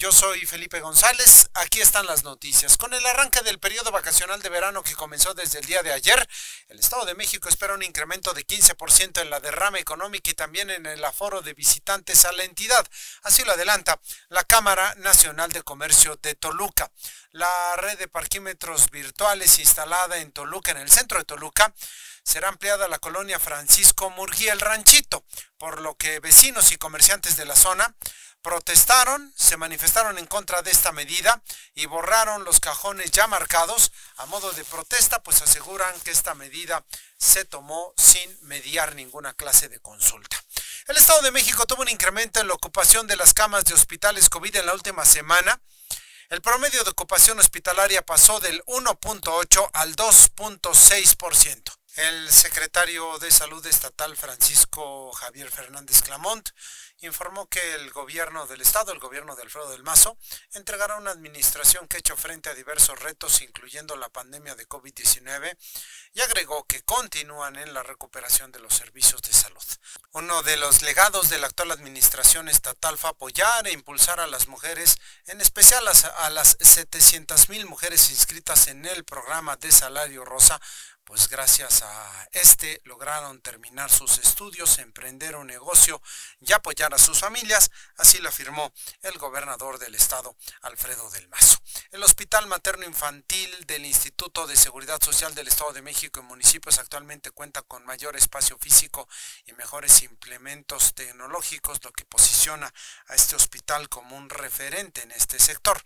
Yo soy Felipe González, aquí están las noticias. Con el arranque del periodo vacacional de verano que comenzó desde el día de ayer, el Estado de México espera un incremento de 15% en la derrama económica y también en el aforo de visitantes a la entidad. Así lo adelanta la Cámara Nacional de Comercio de Toluca. La red de parquímetros virtuales instalada en Toluca, en el centro de Toluca, será ampliada a la colonia Francisco Murguía el Ranchito, por lo que vecinos y comerciantes de la zona protestaron, se manifestaron en contra de esta medida y borraron los cajones ya marcados a modo de protesta, pues aseguran que esta medida se tomó sin mediar ninguna clase de consulta. El Estado de México tuvo un incremento en la ocupación de las camas de hospitales COVID en la última semana. El promedio de ocupación hospitalaria pasó del 1.8 al 2.6%. El secretario de Salud Estatal Francisco Javier Fernández Clamont informó que el gobierno del estado, el gobierno de Alfredo del Mazo, entregará una administración que ha hecho frente a diversos retos, incluyendo la pandemia de COVID-19, y agregó que continúan en la recuperación de los servicios de salud. Uno de los legados de la actual administración estatal fue apoyar e impulsar a las mujeres, en especial a, las 700.000 mujeres inscritas en el programa de salario rosa, pues gracias a este lograron terminar sus estudios, emprender un negocio y apoyar a sus familias, así lo afirmó el gobernador del estado, Alfredo del Mazo. El Hospital Materno Infantil del Instituto de Seguridad Social del Estado de México y municipios actualmente cuenta con mayor espacio físico y mejores implementos tecnológicos, lo que posiciona a este hospital como un referente en este sector.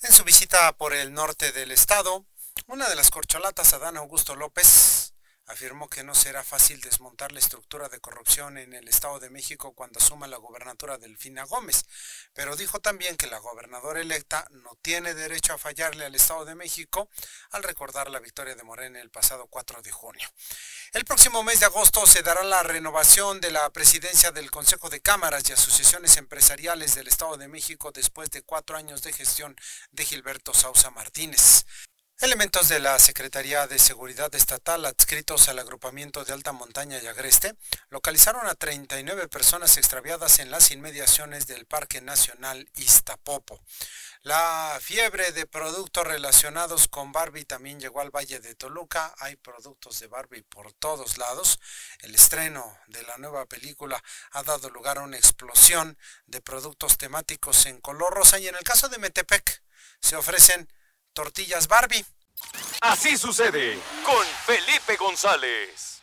En su visita por el norte del estado, una de las corcholatas, Adán Augusto López, afirmó que no será fácil desmontar la estructura de corrupción en el Estado de México cuando asuma la gobernatura Delfina Gómez, pero dijo también que la gobernadora electa no tiene derecho a fallarle al Estado de México al recordar la victoria de Morena el pasado 4 de junio. El próximo mes de agosto se dará la renovación de la presidencia del Consejo de Cámaras y Asociaciones Empresariales del Estado de México después de cuatro años de gestión de Gilberto Sausa Martínez. Elementos de la Secretaría de Seguridad Estatal adscritos al agrupamiento de alta montaña y agreste localizaron a 39 personas extraviadas en las inmediaciones del Parque Nacional Iztapopo. La fiebre de productos relacionados con Barbie también llegó al Valle de Toluca. Hay productos de Barbie por todos lados. El estreno de la nueva película ha dado lugar a una explosión de productos temáticos en color rosa y en el caso de Metepec se ofrecen tortillas Barbie. Así sucede con Felipe González.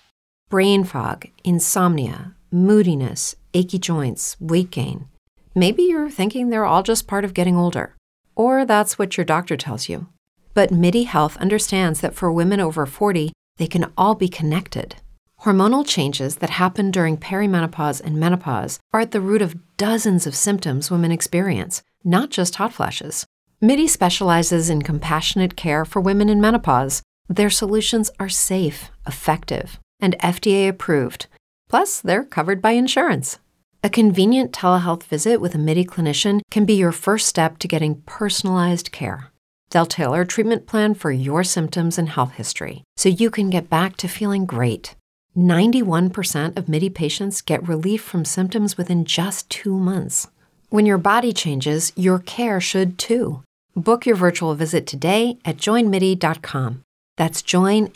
Brain fog, insomnia, moodiness, achy joints, weight gain. Maybe you're thinking they're all just part of getting older, or that's what your doctor tells you. But MIDI Health understands that for women over 40, they can all be connected. Hormonal changes that happen during perimenopause and menopause are at the root of dozens of symptoms women experience, not just hot flashes. MIDI specializes in compassionate care for women in menopause. Their solutions are safe, effective, and FDA approved. Plus, they're covered by insurance. A convenient telehealth visit with a MIDI clinician can be your first step to getting personalized care. They'll tailor a treatment plan for your symptoms and health history so you can get back to feeling great. 91% of MIDI patients get relief from symptoms within just two months. When your body changes, your care should too. Book your virtual visit today at joinmidi.com. That's joinmidi.com.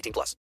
18 plus.